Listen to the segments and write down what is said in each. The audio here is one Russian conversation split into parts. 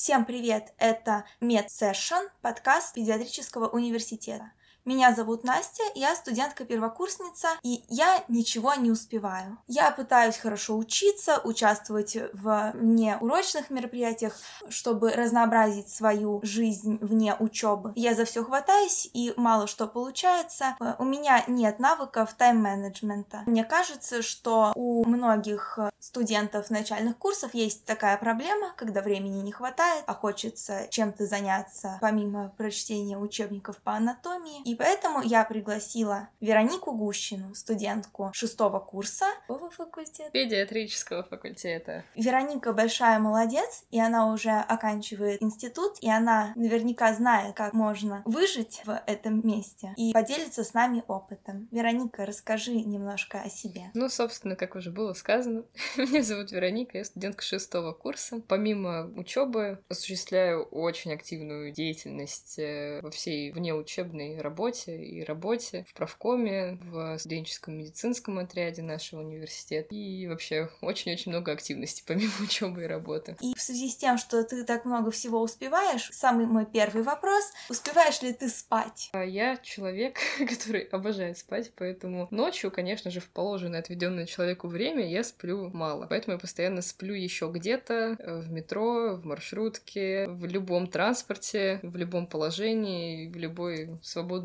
Всем привет! Это MedSession, подкаст педиатрического университета. Меня зовут Настя, я студентка-первокурсница, и я ничего не успеваю. Я пытаюсь хорошо учиться, участвовать в внеурочных мероприятиях, чтобы разнообразить свою жизнь вне учебы. Я за все хватаюсь, и мало что получается. У меня нет навыков тайм-менеджмента. Мне кажется, что у многих студентов начальных курсов есть такая проблема, когда времени не хватает, а хочется чем-то заняться помимо прочтения учебников по анатомии. И поэтому я пригласила Веронику Гущину, студентку шестого курса. Какого факультета? Педиатрического факультета. Вероника большая молодец, и она уже оканчивает институт, и она наверняка знает, как можно выжить в этом месте и поделиться с нами опытом. Вероника, расскажи немножко о себе. Ну, собственно, как уже было сказано, меня зовут Вероника, я студентка шестого курса. Помимо учебы осуществляю очень активную деятельность э, во всей внеучебной работе работе и работе в правкоме, в студенческом медицинском отряде нашего университета и вообще очень-очень много активностей помимо учебы и работы. И в связи с тем, что ты так много всего успеваешь, самый мой первый вопрос, успеваешь ли ты спать? А я человек, который обожает спать, поэтому ночью, конечно же, в положенное отведенное человеку время я сплю мало. Поэтому я постоянно сплю еще где-то э, в метро, в маршрутке, в любом транспорте, в любом положении, в любой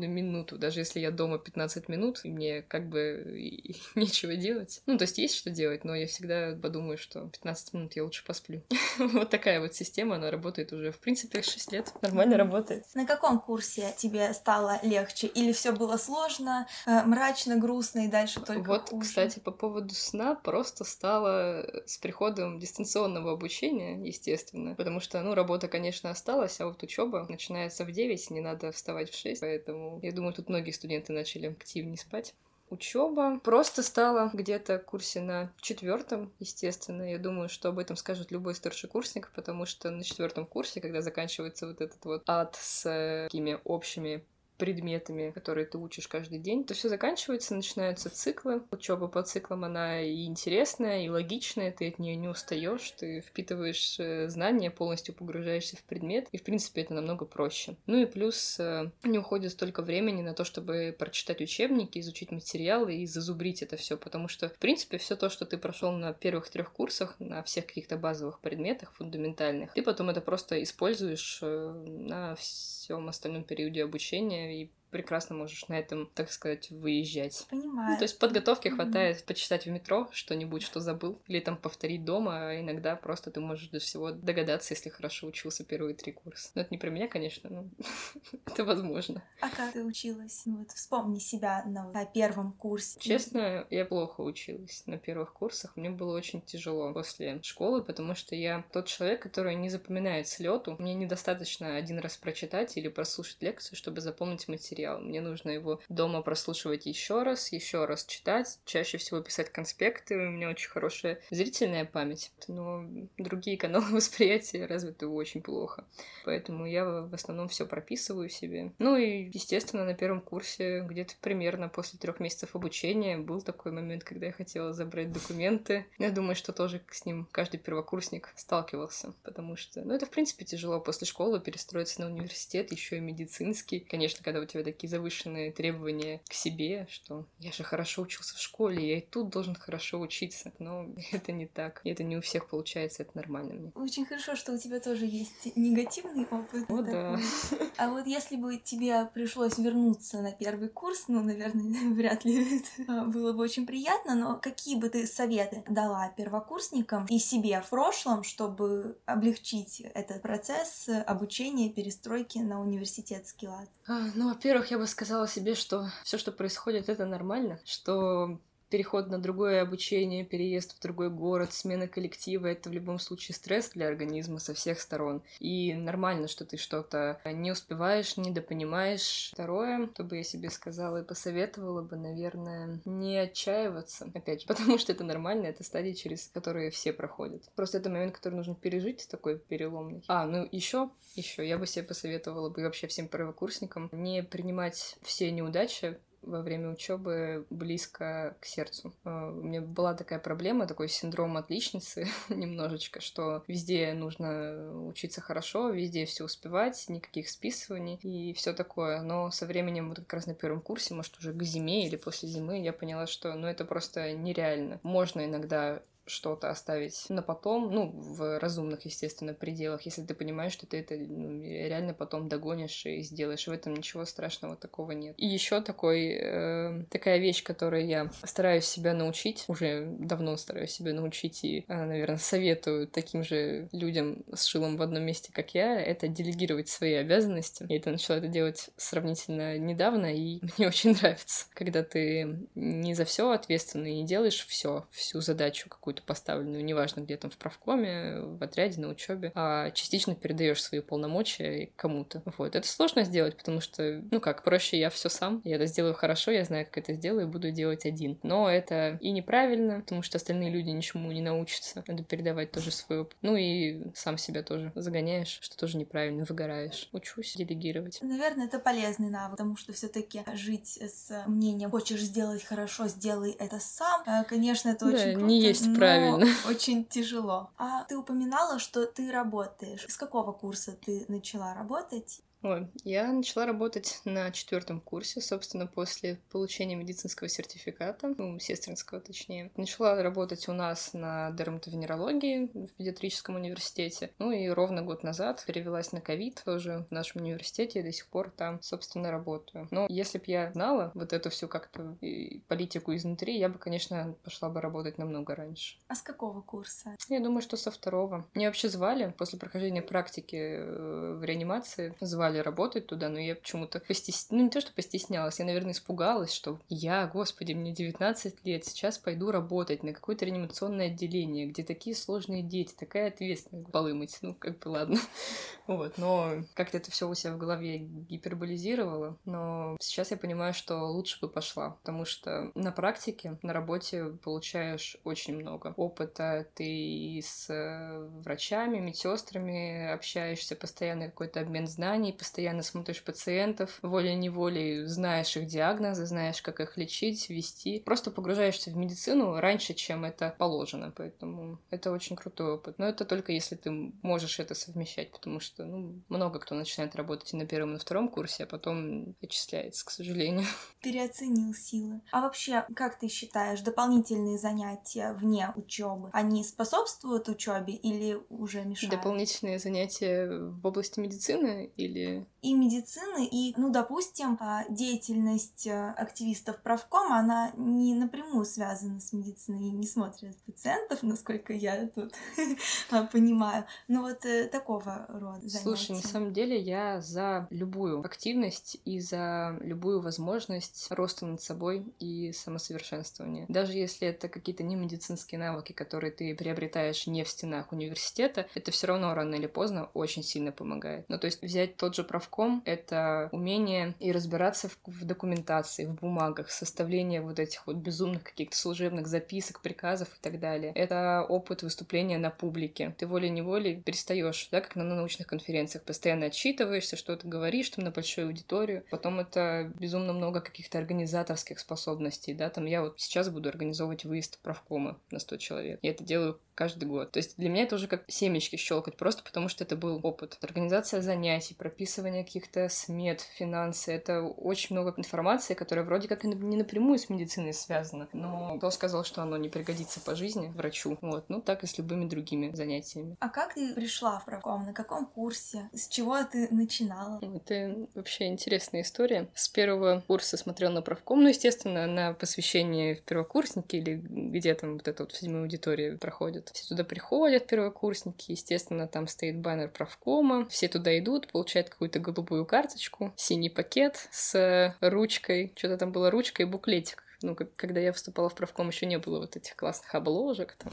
свободный минуту, даже если я дома 15 минут, и мне как бы нечего делать. Ну, то есть есть что делать, но я всегда подумаю, что 15 минут я лучше посплю. вот такая вот система, она работает уже, в принципе, 6 лет. Нормально работает. На каком курсе тебе стало легче? Или все было сложно, э, мрачно, грустно и дальше только Вот, хуже? кстати, по поводу сна просто стало с приходом дистанционного обучения, естественно, потому что, ну, работа, конечно, осталась, а вот учеба начинается в 9, не надо вставать в 6, поэтому я думаю, тут многие студенты начали активнее спать. Учеба просто стала где-то в курсе на четвертом, естественно. Я думаю, что об этом скажет любой старшекурсник, потому что на четвертом курсе, когда заканчивается вот этот вот ад с э, такими общими предметами, которые ты учишь каждый день, то все заканчивается, начинаются циклы. Учеба по циклам, она и интересная, и логичная, ты от нее не устаешь, ты впитываешь э, знания, полностью погружаешься в предмет, и, в принципе, это намного проще. Ну и плюс э, не уходит столько времени на то, чтобы прочитать учебники, изучить материалы и зазубрить это все, потому что, в принципе, все то, что ты прошел на первых трех курсах, на всех каких-то базовых предметах, фундаментальных, ты потом это просто используешь э, на всем остальном периоде обучения и прекрасно можешь на этом, так сказать, выезжать. Понимаю. Ну, то есть подготовки mm-hmm. хватает почитать в метро что-нибудь, что забыл, или там повторить дома, а иногда просто ты можешь до всего догадаться, если хорошо учился первые три курса. Но это не про меня, конечно, но это возможно. А как ты училась? Ну вот вспомни себя на, на первом курсе. Честно, я плохо училась на первых курсах. Мне было очень тяжело после школы, потому что я тот человек, который не запоминает слету. Мне недостаточно один раз прочитать или прослушать лекцию, чтобы запомнить материал материал. Мне нужно его дома прослушивать еще раз, еще раз читать, чаще всего писать конспекты. У меня очень хорошая зрительная память, но другие каналы восприятия развиты очень плохо. Поэтому я в основном все прописываю себе. Ну и, естественно, на первом курсе где-то примерно после трех месяцев обучения был такой момент, когда я хотела забрать документы. Я думаю, что тоже с ним каждый первокурсник сталкивался, потому что, ну, это, в принципе, тяжело после школы перестроиться на университет, еще и медицинский. Конечно, когда у тебя такие завышенные требования к себе, что я же хорошо учился в школе, я и тут должен хорошо учиться. Но это не так. И это не у всех получается, это нормально мне. Очень хорошо, что у тебя тоже есть негативный опыт. О, да. А вот если бы тебе пришлось вернуться на первый курс, ну, наверное, вряд ли это было бы очень приятно, но какие бы ты советы дала первокурсникам и себе в прошлом, чтобы облегчить этот процесс обучения, перестройки на университетский лад? А, ну, во-первых, во-первых, я бы сказала себе, что все, что происходит, это нормально, что переход на другое обучение, переезд в другой город, смена коллектива — это в любом случае стресс для организма со всех сторон. И нормально, что ты что-то не успеваешь, недопонимаешь. Второе, что бы я себе сказала и посоветовала бы, наверное, не отчаиваться. Опять же, потому что это нормально, это стадии, через которые все проходят. Просто это момент, который нужно пережить, такой переломный. А, ну еще, еще я бы себе посоветовала бы вообще всем первокурсникам не принимать все неудачи во время учебы близко к сердцу. А, у меня была такая проблема, такой синдром отличницы немножечко, что везде нужно учиться хорошо, везде все успевать, никаких списываний и все такое. Но со временем, вот как раз на первом курсе, может, уже к зиме или после зимы, я поняла, что ну, это просто нереально. Можно иногда что-то оставить на потом, ну, в разумных, естественно, пределах, если ты понимаешь, что ты это ну, реально потом догонишь и сделаешь. В этом ничего страшного такого нет. И еще такой, э, такая вещь, которую я стараюсь себя научить, уже давно стараюсь себя научить и, э, наверное, советую таким же людям с шилом в одном месте, как я, это делегировать свои обязанности. Я это начала это делать сравнительно недавно, и мне очень нравится, когда ты не за все ответственный и делаешь все, всю задачу какую какую-то поставленную, неважно где там в правкоме, в отряде, на учебе, а частично передаешь свои полномочия кому-то. Вот. Это сложно сделать, потому что, ну как, проще я все сам, я это сделаю хорошо, я знаю, как это сделаю, и буду делать один. Но это и неправильно, потому что остальные люди ничему не научатся. Надо передавать тоже свой опыт. Ну и сам себя тоже загоняешь, что тоже неправильно, выгораешь. Учусь делегировать. Наверное, это полезный навык, потому что все-таки жить с мнением «хочешь сделать хорошо, сделай это сам», э, конечно, это да, очень круто. не есть правильно. очень тяжело. А ты упоминала, что ты работаешь. С какого курса ты начала работать? Ой, я начала работать на четвертом курсе, собственно, после получения медицинского сертификата, ну, сестринского точнее. Начала работать у нас на дерматовенерологии в педиатрическом университете. Ну и ровно год назад перевелась на ковид тоже в нашем университете и до сих пор там, собственно, работаю. Но если бы я знала вот эту всю как-то политику изнутри, я бы, конечно, пошла бы работать намного раньше. А с какого курса? Я думаю, что со второго. Меня вообще звали после прохождения практики э, в реанимации, звали звали работать туда, но я почему-то постеснялась, ну не то, что постеснялась, я, наверное, испугалась, что я, господи, мне 19 лет, сейчас пойду работать на какое-то реанимационное отделение, где такие сложные дети, такая ответственность, полы ну как бы ладно. Вот, но как-то это все у себя в голове гиперболизировала, но сейчас я понимаю, что лучше бы пошла, потому что на практике, на работе получаешь очень много опыта, ты с э, врачами, медсестрами общаешься, постоянно какой-то обмен знаний, постоянно смотришь пациентов, волей-неволей знаешь их диагнозы, знаешь, как их лечить, вести. Просто погружаешься в медицину раньше, чем это положено, поэтому это очень крутой опыт. Но это только если ты можешь это совмещать, потому что ну, много кто начинает работать и на первом, и на втором курсе, а потом отчисляется, к сожалению. Переоценил силы. А вообще, как ты считаешь, дополнительные занятия вне учебы, они способствуют учебе или уже мешают? Дополнительные занятия в области медицины или и медицины, и, ну, допустим, а, деятельность э, активистов правкома, она не напрямую связана с медициной и не смотрят пациентов, насколько я тут а, понимаю. Ну, вот э, такого рода занятия. Слушай, на самом деле я за любую активность и за любую возможность роста над собой и самосовершенствования. Даже если это какие-то не медицинские навыки, которые ты приобретаешь не в стенах университета, это все равно рано или поздно очень сильно помогает. Ну, то есть взять тот же правком — это умение и разбираться в, в документации, в бумагах, составление вот этих вот безумных каких-то служебных записок, приказов и так далее. Это опыт выступления на публике. Ты волей-неволей перестаешь, да, как на научных конференциях, постоянно отчитываешься, что-то говоришь там на большую аудиторию. Потом это безумно много каких-то организаторских способностей, да, там я вот сейчас буду организовывать выезд правкома на 100 человек. Я это делаю каждый год. То есть для меня это уже как семечки щелкать, просто потому что это был опыт. Организация занятий, прописывание каких-то смет, финансы. Это очень много информации, которая вроде как не напрямую с медициной связана. Но кто сказал, что оно не пригодится по жизни врачу? Вот. Ну, так и с любыми другими занятиями. А как ты пришла в правком? На каком курсе? С чего ты начинала? Это вообще интересная история. С первого курса смотрел на правком, ну, естественно, на посвящение в первокурсники или где там вот это вот в седьмой аудитории проходит. Все туда приходят, первокурсники, естественно, там стоит баннер правкома, все туда идут, получают какую-то голубую карточку, синий пакет с ручкой, что-то там было ручка и буклетик ну, как, когда я вступала в правком, еще не было вот этих классных обложек, там,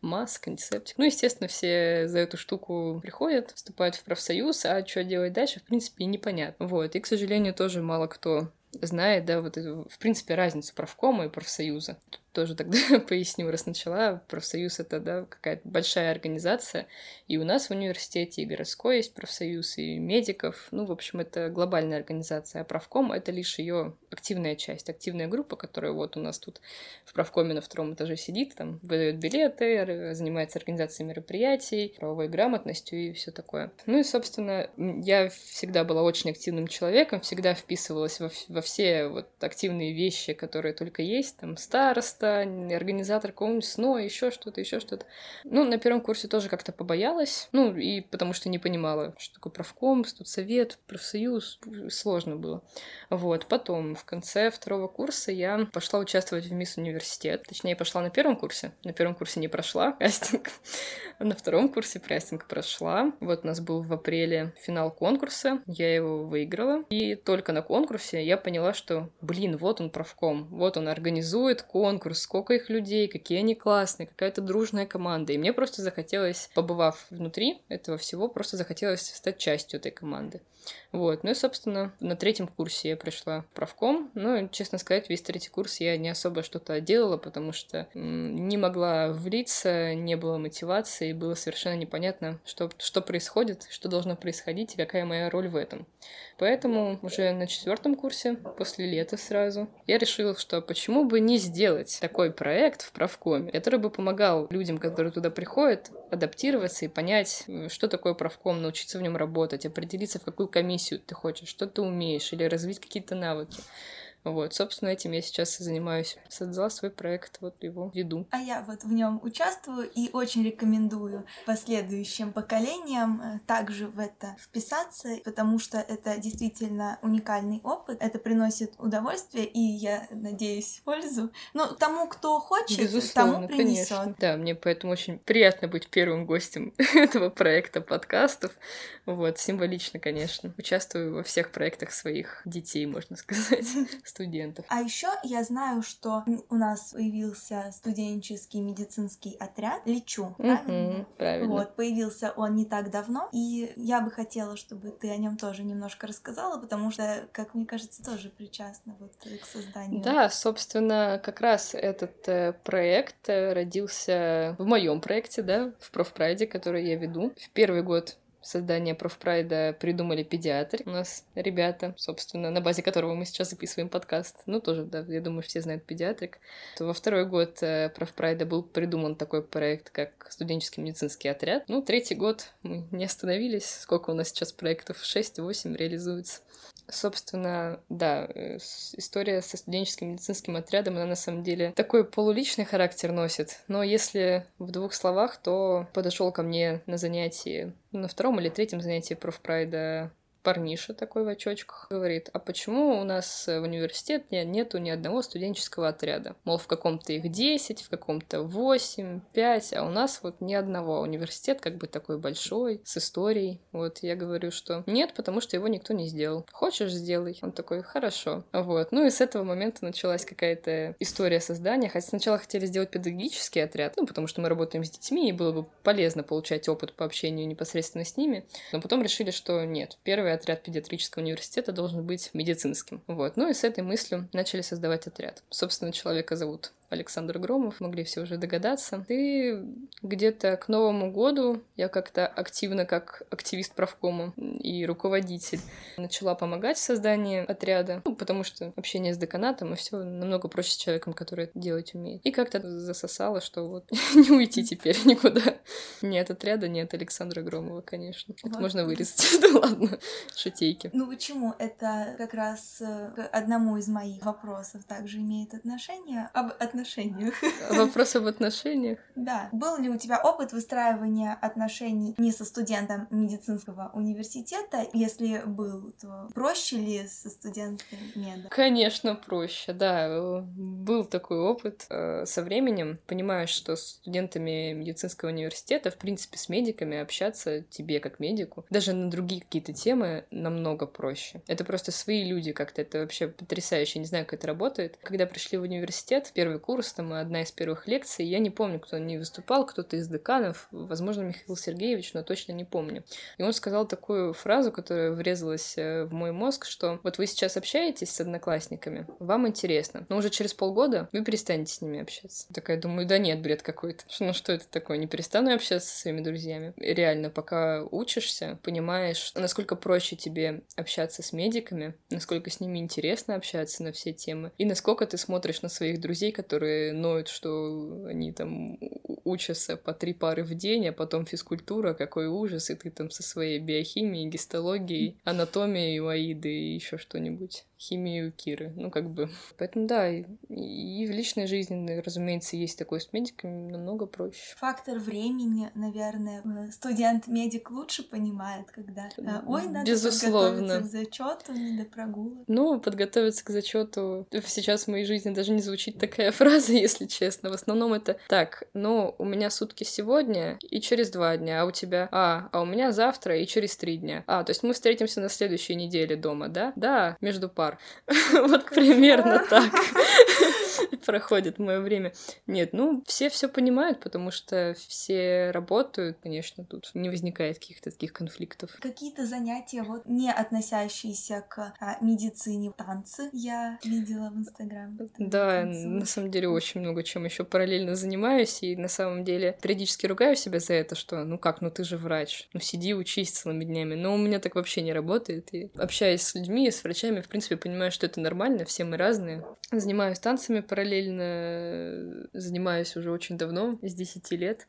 маск, антисептик. Ну, естественно, все за эту штуку приходят, вступают в профсоюз, а что делать дальше, в принципе, непонятно. Вот, и, к сожалению, тоже мало кто знает, да, вот в принципе, разницу правкома и профсоюза. Тоже тогда поясню, раз начала. Профсоюз — это, да, какая-то большая организация. И у нас в университете и городской есть профсоюз, и медиков. Ну, в общем, это глобальная организация. А правком — это лишь ее активная часть, активная группа, которая вот у нас тут в правкоме на втором этаже сидит, там выдает билеты, занимается организацией мероприятий, правовой грамотностью и все такое. Ну и, собственно, я всегда была очень активным человеком, всегда вписывалась во, во все вот активные вещи, которые только есть, там староста, организатор какого-нибудь СНО, еще что-то, еще что-то. Ну, на первом курсе тоже как-то побоялась, ну, и потому что не понимала, что такое правком, студсовет, профсоюз, сложно было. Вот, потом, в конце второго курса я пошла участвовать в Мисс Университет, точнее, пошла на первом курсе, на первом курсе не прошла кастинг, на втором курсе кастинг прошла. Вот у нас был в апреле финал конкурса, я его выиграла, и только на конкурсе я поняла, что, блин, вот он правком, вот он организует конкурс, сколько их людей, какие они классные, какая-то дружная команда. И мне просто захотелось, побывав внутри этого всего, просто захотелось стать частью этой команды. Вот. Ну и, собственно, на третьем курсе я пришла в правком. Ну, честно сказать, весь третий курс я не особо что-то делала, потому что не могла влиться, не было мотивации, было совершенно непонятно, что, что происходит, что должно происходить и какая моя роль в этом. Поэтому уже на четвертом курсе, после лета сразу, я решила, что почему бы не сделать такой проект в правкоме, который бы помогал людям, которые туда приходят, адаптироваться и понять, что такое правком, научиться в нем работать, определиться, в какую комиссию ты хочешь, что ты умеешь, или развить какие-то навыки. Вот, собственно, этим я сейчас и занимаюсь. Создала свой проект, вот его веду. А я вот в нем участвую и очень рекомендую последующим поколениям э, также в это вписаться, потому что это действительно уникальный опыт, это приносит удовольствие и, я надеюсь, пользу. Ну, тому, кто хочет, Безусловно, тому принесет. Да, мне поэтому очень приятно быть первым гостем этого проекта подкастов. Вот, символично, конечно. Участвую во всех проектах своих детей, можно сказать студентов. А еще я знаю, что у нас появился студенческий медицинский отряд «Лечу», правильно? Угу, правильно. Вот, появился он не так давно, и я бы хотела, чтобы ты о нем тоже немножко рассказала, потому что, как мне кажется, тоже причастна вот к созданию. Да, собственно, как раз этот э, проект э, родился в моем проекте, да, в профпрайде, который я веду. В первый год создания профпрайда придумали педиатр. У нас ребята, собственно, на базе которого мы сейчас записываем подкаст. Ну, тоже, да, я думаю, все знают педиатрик. То во второй год э, профпрайда был придуман такой проект, как студенческий медицинский отряд. Ну, третий год мы не остановились. Сколько у нас сейчас проектов? 6-8 реализуется. Собственно, да, э, история со студенческим медицинским отрядом, она на самом деле такой полуличный характер носит. Но если в двух словах, то подошел ко мне на занятии, на втором или третьем занятии профпрайда парниша такой в очочках говорит, а почему у нас в университете нету ни одного студенческого отряда? Мол, в каком-то их 10, в каком-то 8, 5, а у нас вот ни одного. Университет как бы такой большой, с историей. Вот я говорю, что нет, потому что его никто не сделал. Хочешь, сделай. Он такой, хорошо. Вот. Ну и с этого момента началась какая-то история создания. Хотя сначала хотели сделать педагогический отряд, ну, потому что мы работаем с детьми, и было бы полезно получать опыт по общению непосредственно с ними. Но потом решили, что нет. Первый отряд педиатрического университета должен быть медицинским. Вот. Ну и с этой мыслью начали создавать отряд. Собственно, человека зовут Александр Громов, могли все уже догадаться. И где-то к Новому году я как-то активно, как активист правкома и руководитель, начала помогать в создании отряда, ну, потому что общение с деканатом и все намного проще с человеком, который это делать умеет. И как-то засосало, что вот не уйти теперь никуда. Нет отряда, нет Александра Громова, конечно. Вот. Это можно вырезать. Да ладно, шутейки. Ну почему? Это как раз э, к одному из моих вопросов также имеет отношение. Об отношениях. Вопрос об отношениях? Да. Был ли у тебя опыт выстраивания отношений не со студентом медицинского университета? Если был, то проще ли со студентом меда? Конечно, проще, да. Был такой опыт. Э, со временем понимаешь, что с студентами медицинского университета, в принципе, с медиками общаться тебе как медику, даже на другие какие-то темы намного проще. Это просто свои люди как-то, это вообще потрясающе, не знаю, как это работает. Когда пришли в университет, первый курс, там одна из первых лекций. Я не помню, кто не выступал, кто-то из деканов, возможно, Михаил Сергеевич, но точно не помню. И он сказал такую фразу, которая врезалась э, в мой мозг, что вот вы сейчас общаетесь с одноклассниками, вам интересно, но уже через полгода вы перестанете с ними общаться. Такая думаю, да нет, бред какой-то. Ну что это такое? Не перестану общаться со своими друзьями. реально, пока учишься, понимаешь, насколько проще тебе общаться с медиками, насколько с ними интересно общаться на все темы, и насколько ты смотришь на своих друзей, которые ноют, что они там учатся по три пары в день, а потом физкультура, какой ужас, и ты там со своей биохимией, гистологией, анатомией Аиды и еще что-нибудь химию Киры. Ну, как бы. Поэтому, да, и, и в личной жизни, разумеется, есть такое с медиками намного проще. Фактор времени, наверное, э, студент-медик лучше понимает, когда э, ой, надо Безусловно. подготовиться к зачету, не до прогулок. Ну, подготовиться к зачету сейчас в моей жизни даже не звучит такая фраза, если честно. В основном это так, ну, у меня сутки сегодня и через два дня, а у тебя, а, а у меня завтра и через три дня. А, то есть мы встретимся на следующей неделе дома, да? Да, между парами пар. Вот примерно так проходит мое время. Нет, ну, все все понимают, потому что все работают, конечно, тут не возникает каких-то таких конфликтов. Какие-то занятия, вот, не относящиеся к а, медицине, танцы я видела в Инстаграме. Да, на самом деле очень много чем еще параллельно занимаюсь, и на самом деле периодически ругаю себя за это, что, ну как, ну ты же врач, ну сиди, учись целыми днями. Но у меня так вообще не работает, и общаясь с людьми, с врачами, в принципе, понимаю, что это нормально, все мы разные. Занимаюсь танцами параллельно, занимаюсь уже очень давно, с 10 лет.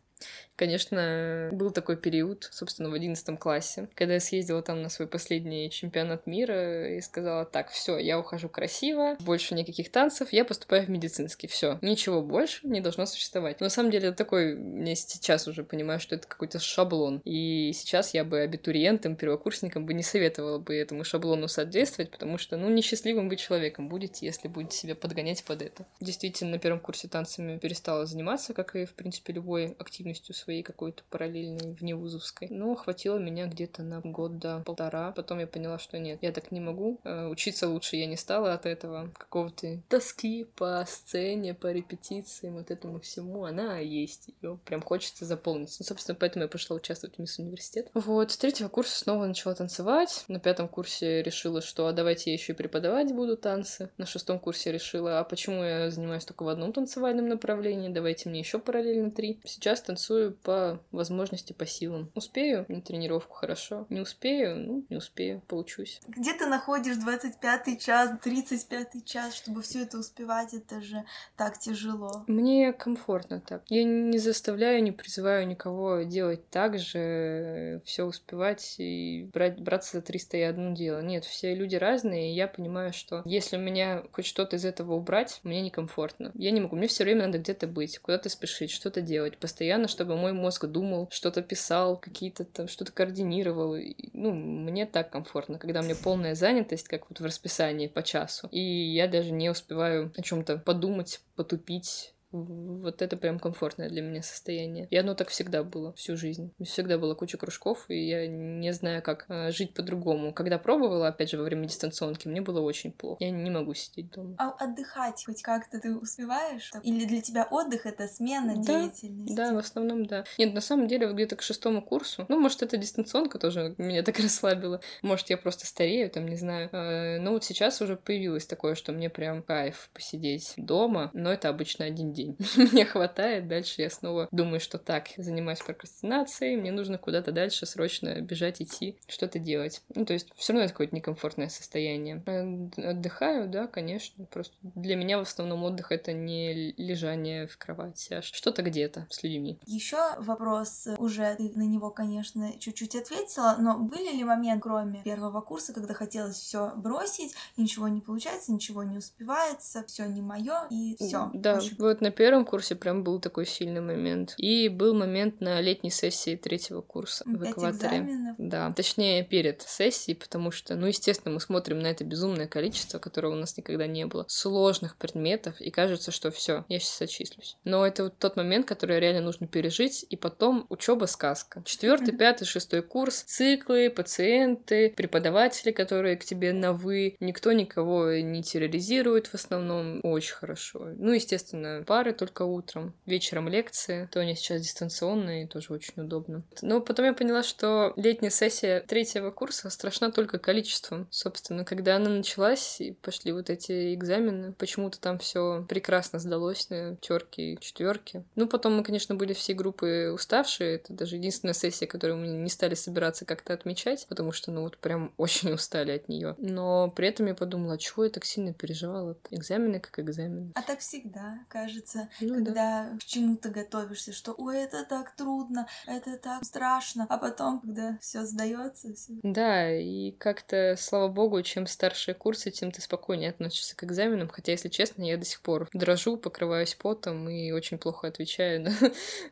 Конечно, был такой период, собственно, в одиннадцатом классе, когда я съездила там на свой последний чемпионат мира и сказала, так, все, я ухожу красиво, больше никаких танцев, я поступаю в медицинский, все, ничего больше не должно существовать. Но на самом деле это такой, мне сейчас уже понимаю, что это какой-то шаблон, и сейчас я бы абитуриентам, первокурсникам бы не советовала бы этому шаблону соответствовать, потому что, ну, несчастливым быть человеком будете, если будете себя подгонять под это. Действительно, на первом курсе танцами перестала заниматься, как и, в принципе, любой активностью своей какой-то параллельной вневузовской. Но хватило меня где-то на год до полтора. Потом я поняла, что нет, я так не могу. Э, учиться лучше я не стала от этого. Какого-то тоски по сцене, по репетициям, вот этому всему. Она есть. Ее прям хочется заполнить. Ну, собственно, поэтому я пошла участвовать в Мисс Университет. Вот, с третьего курса снова начала танцевать. На пятом курсе решила, что а давайте я еще и преподавать буду танцы. На шестом курсе решила, а почему я занимаюсь только в одном танцевальном направлении? Давайте мне еще параллельно три. Сейчас танцую по возможности, по силам. Успею на тренировку хорошо, не успею, ну, не успею, получусь. Где ты находишь 25 час, 35 час, чтобы все это успевать? Это же так тяжело. Мне комфортно так. Я не заставляю, не призываю никого делать так же, все успевать и брать, браться за 300 и одно дело. Нет, все люди разные, и я понимаю, что если у меня хоть что-то из этого убрать, мне некомфортно. Я не могу, мне все время надо где-то быть, куда-то спешить, что-то делать, постоянно, чтобы мой мозг думал, что-то писал, какие-то там, что-то координировал. Ну, мне так комфортно, когда у меня полная занятость, как вот в расписании по часу. И я даже не успеваю о чем-то подумать, потупить, вот это прям комфортное для меня состояние. И оно так всегда было всю жизнь. Всегда была куча кружков, и я не знаю, как э, жить по-другому. Когда пробовала, опять же, во время дистанционки, мне было очень плохо. Я не могу сидеть дома. А отдыхать хоть как-то ты успеваешь? Или для тебя отдых — это смена да, деятельности? Да, в основном да. Нет, на самом деле, где-то к шестому курсу, ну, может, это дистанционка тоже меня так расслабила. Может, я просто старею, там, не знаю. Э, но вот сейчас уже появилось такое, что мне прям кайф посидеть дома, но это обычно один день мне хватает. Дальше я снова думаю, что так, занимаюсь прокрастинацией, мне нужно куда-то дальше срочно бежать, идти, что-то делать. Ну, то есть все равно это какое-то некомфортное состояние. Э, отдыхаю, да, конечно. Просто для меня в основном отдых это не лежание в кровати, а что-то где-то с людьми. Еще вопрос, уже ты на него, конечно, чуть-чуть ответила, но были ли моменты, кроме первого курса, когда хотелось все бросить, ничего не получается, ничего не успевается, все не мое и все. Да, вот, на первом курсе прям был такой сильный момент. И был момент на летней сессии третьего курса в экваторе. Экзаменов. Да, точнее перед сессией, потому что, ну, естественно, мы смотрим на это безумное количество, которого у нас никогда не было, сложных предметов, и кажется, что все, я сейчас отчислюсь. Но это вот тот момент, который реально нужно пережить, и потом учеба сказка. Четвертый, пятый, шестой курс, циклы, пациенты, преподаватели, которые к тебе на вы, никто никого не терроризирует в основном, очень хорошо. Ну, естественно, пары только утром, вечером лекции, то они сейчас дистанционные, тоже очень удобно. Но потом я поняла, что летняя сессия третьего курса страшна только количеством. Собственно, когда она началась, и пошли вот эти экзамены, почему-то там все прекрасно сдалось на пятерки и четверки. Ну, потом мы, конечно, были все группы уставшие. Это даже единственная сессия, которую мы не стали собираться как-то отмечать, потому что, ну, вот прям очень устали от нее. Но при этом я подумала, а чего я так сильно переживала? Экзамены как экзамены. А так всегда, кажется, Ну да. когда к чему-то готовишься, что ой, это так трудно, это так страшно, а потом, когда все сдается, все. Да, и как-то, слава богу, чем старше курсы, тем ты спокойнее относишься к экзаменам. Хотя, если честно, я до сих пор дрожу, покрываюсь потом и очень плохо отвечаю на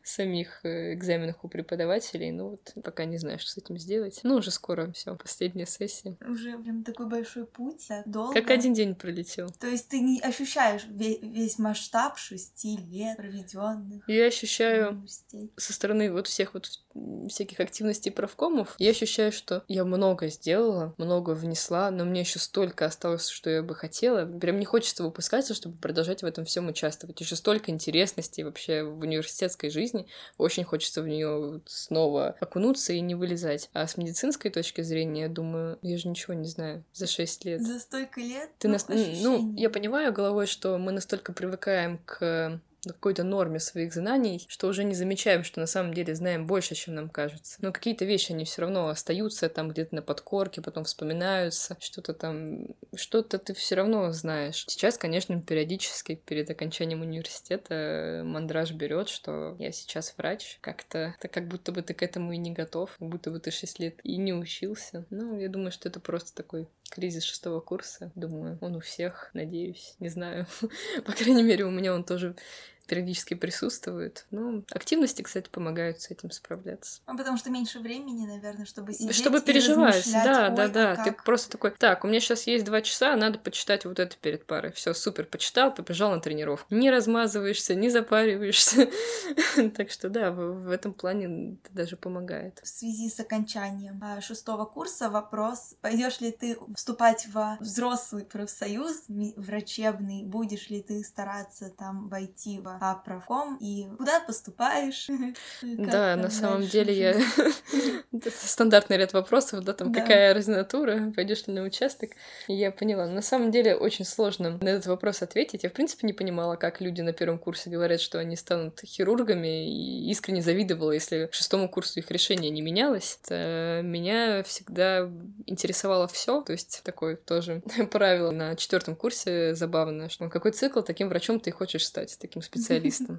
самих э, экзаменах у преподавателей. Ну вот, пока не знаю, что с этим сделать. Ну, уже скоро все, последняя сессия. Уже прям такой большой путь, так долго. Как один день пролетел. То есть ты не ощущаешь ве- весь масштаб шести лет, проведенных Я ощущаю со стороны вот всех вот всяких активностей правкомов, я ощущаю, что я много сделала, много внесла, но мне еще столько осталось, что я бы хотела. Прям не хочется выпускаться, чтобы продолжать в этом всем участвовать. Еще столько интересностей вообще в университетской жизни. Очень хочется в нее снова окунуться и не вылезать. А с медицинской точки зрения, я думаю, я же ничего не знаю за 6 лет. За столько лет, Ты ну, нас... Ну, я понимаю головой, что мы настолько привыкаем к какой-то норме своих знаний, что уже не замечаем, что на самом деле знаем больше, чем нам кажется. Но какие-то вещи, они все равно остаются там где-то на подкорке, потом вспоминаются, что-то там, что-то ты все равно знаешь. Сейчас, конечно, периодически перед окончанием университета мандраж берет, что я сейчас врач, как-то, так как будто бы ты к этому и не готов, как будто бы ты 6 лет и не учился. Ну, я думаю, что это просто такой кризис шестого курса. Думаю, он у всех, надеюсь, не знаю. По крайней мере, у меня он тоже периодически присутствует. Ну, активности, кстати, помогают с этим справляться. Ну, потому что меньше времени, наверное, чтобы сидеть Чтобы и переживать, да, «Ой, да, а да. Ты как?» просто такой, так, у меня сейчас есть два часа, надо почитать вот это перед парой. Все, супер, почитал, побежал на тренировку. Не размазываешься, не запариваешься. Так что да, в этом плане даже помогает. В связи с окончанием а, шестого курса вопрос, пойдешь ли ты вступать в взрослый профсоюз врачебный, будешь ли ты стараться там войти в а, правком и куда поступаешь? Да, на самом деле я... Стандартный ряд вопросов, да, там какая ординатура, пойдешь ли на участок. Я поняла. На самом деле очень сложно на этот вопрос ответить. Я, в принципе, не понимала, как люди на первом курсе говорят, что они станут хирургами, и искренне завидовала, если к шестому курсу их решение не менялось. Это меня всегда интересовало все, то есть такое тоже правило на четвертом курсе забавно, что какой цикл, таким врачом ты хочешь стать, таким специалистом.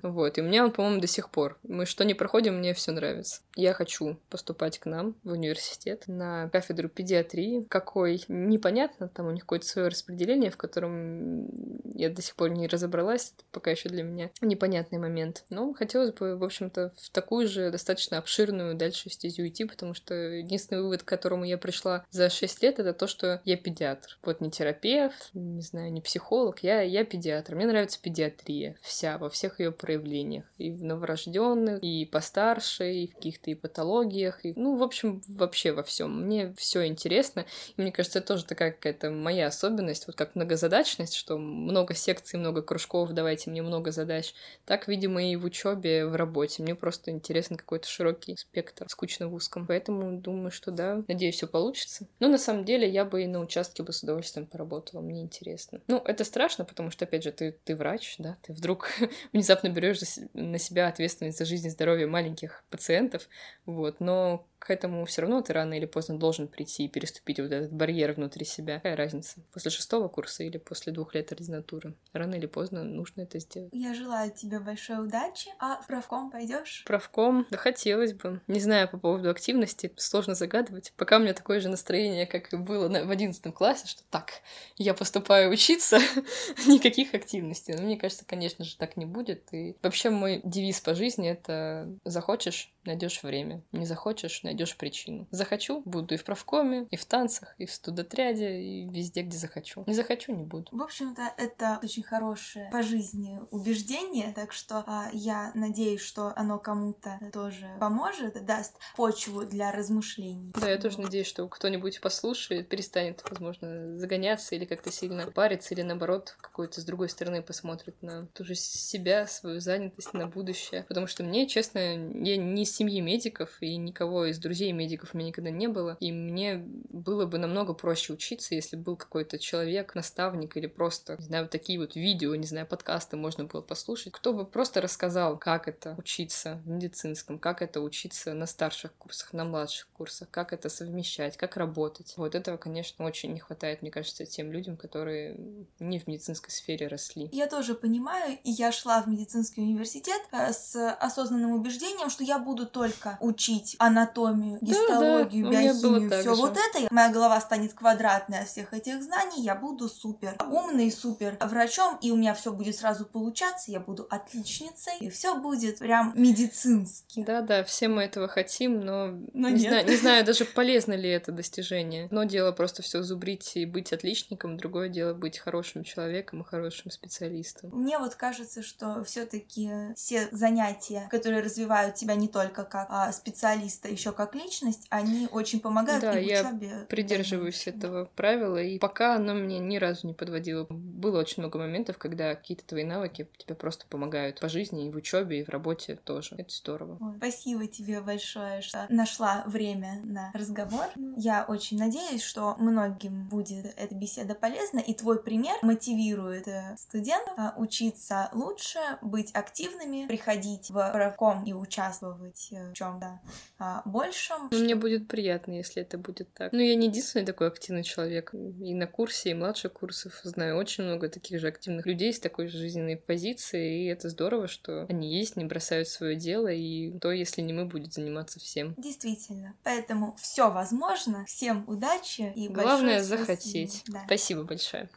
Вот, и у меня он, по-моему, до сих пор. Мы что не проходим, мне все нравится. Я хочу поступать к нам в университет на кафедру педиатрии. Какой? Непонятно, там у них какое-то свое распределение, в котором я до сих пор не разобралась, это пока еще для меня непонятный момент. Но хотелось бы, в общем-то, в такую же достаточно обширную дальше стезю идти, потому что единственный вывод, к которому я пришла за 6 лет, это то, что я педиатр. Вот не терапевт, не знаю, не психолог, я, я педиатр. Мне нравится педиатрия вся, во всех ее проявлениях. И в новорожденных, и постарше, и в каких-то и патологиях, и, ну, в общем, вообще во всем. Мне все интересно. И мне кажется, это тоже такая какая-то моя особенность, вот как многозадачность, что много секций, много кружков, давайте мне много задач. Так, видимо, и в учебе, в работе. Мне просто интересен какой-то широкий спектр, скучно в узком. Поэтому думаю, что да, надеюсь, все получится. Но на самом деле я бы и на участке бы с удовольствием поработала, мне интересно. Ну, это страшно, потому что, опять же, ты, ты врач, да, ты вдруг внезапно берешь на себя ответственность за жизнь и здоровье маленьких пациентов, вот, но к этому все равно ты рано или поздно должен прийти и переступить вот этот барьер внутри себя. Какая разница? После шестого курса или после двух лет ординатуры? Рано или поздно нужно это сделать. Я желаю тебе большой удачи. А в правком пойдешь? Правком? Да хотелось бы. Не знаю по поводу активности, сложно загадывать. Пока у меня такое же настроение, как и было в одиннадцатом классе, что так, я поступаю учиться, никаких активностей. Но мне кажется, конечно же, так не будет. И вообще мой девиз по жизни — это захочешь найдешь время. Не захочешь, найдешь причину. Захочу, буду и в правкоме, и в танцах, и в студотряде, и везде, где захочу. Не захочу, не буду. В общем-то, это очень хорошее по жизни убеждение, так что а, я надеюсь, что оно кому-то тоже поможет, даст почву для размышлений. Да, я тоже надеюсь, что кто-нибудь послушает, перестанет, возможно, загоняться или как-то сильно париться, или наоборот, какой-то с другой стороны посмотрит на ту же себя, свою занятость, на будущее. Потому что мне, честно, я не семьи медиков, и никого из друзей медиков у меня никогда не было. И мне было бы намного проще учиться, если был какой-то человек, наставник или просто, не знаю, такие вот видео, не знаю, подкасты можно было послушать, кто бы просто рассказал, как это учиться в медицинском, как это учиться на старших курсах, на младших курсах, как это совмещать, как работать. Вот этого, конечно, очень не хватает, мне кажется, тем людям, которые не в медицинской сфере росли. Я тоже понимаю, и я шла в медицинский университет э, с осознанным убеждением, что я буду только учить анатомию, гистологию, да, да, биохимию, все вот это, моя голова станет квадратной от всех этих знаний, я буду супер умный, супер врачом, и у меня все будет сразу получаться, я буду отличницей, и все будет прям медицински. Да, да, все мы этого хотим, но, но не, нет. Знаю, не знаю даже полезно ли это достижение. Одно дело просто все зубрить и быть отличником, другое дело быть хорошим человеком и хорошим специалистом. Мне вот кажется, что все-таки все занятия, которые развивают тебя не только только как а, специалиста, еще как личность, они очень помогают да, и в я придерживаюсь этого правила, и пока оно мне ни разу не подводило. Было очень много моментов, когда какие-то твои навыки тебе просто помогают по жизни, и в учебе, и в работе тоже. Это здорово. Ой, спасибо тебе большое, что нашла время на разговор. Я очень надеюсь, что многим будет эта беседа полезна, и твой пример мотивирует э, студентов а, учиться лучше, быть активными, приходить в правком и участвовать в э, чем-то а, большем. Ну, мне будет приятно, если это будет так. Ну, я не единственный такой активный человек. И на курсе, и младших курсов знаю очень много таких же активных людей с такой же жизненной позицией, и это здорово, что они есть, не бросают свое дело, и то, если не мы, будет заниматься всем. Действительно. Поэтому все возможно. Всем удачи и Главное захотеть. Да. Спасибо большое.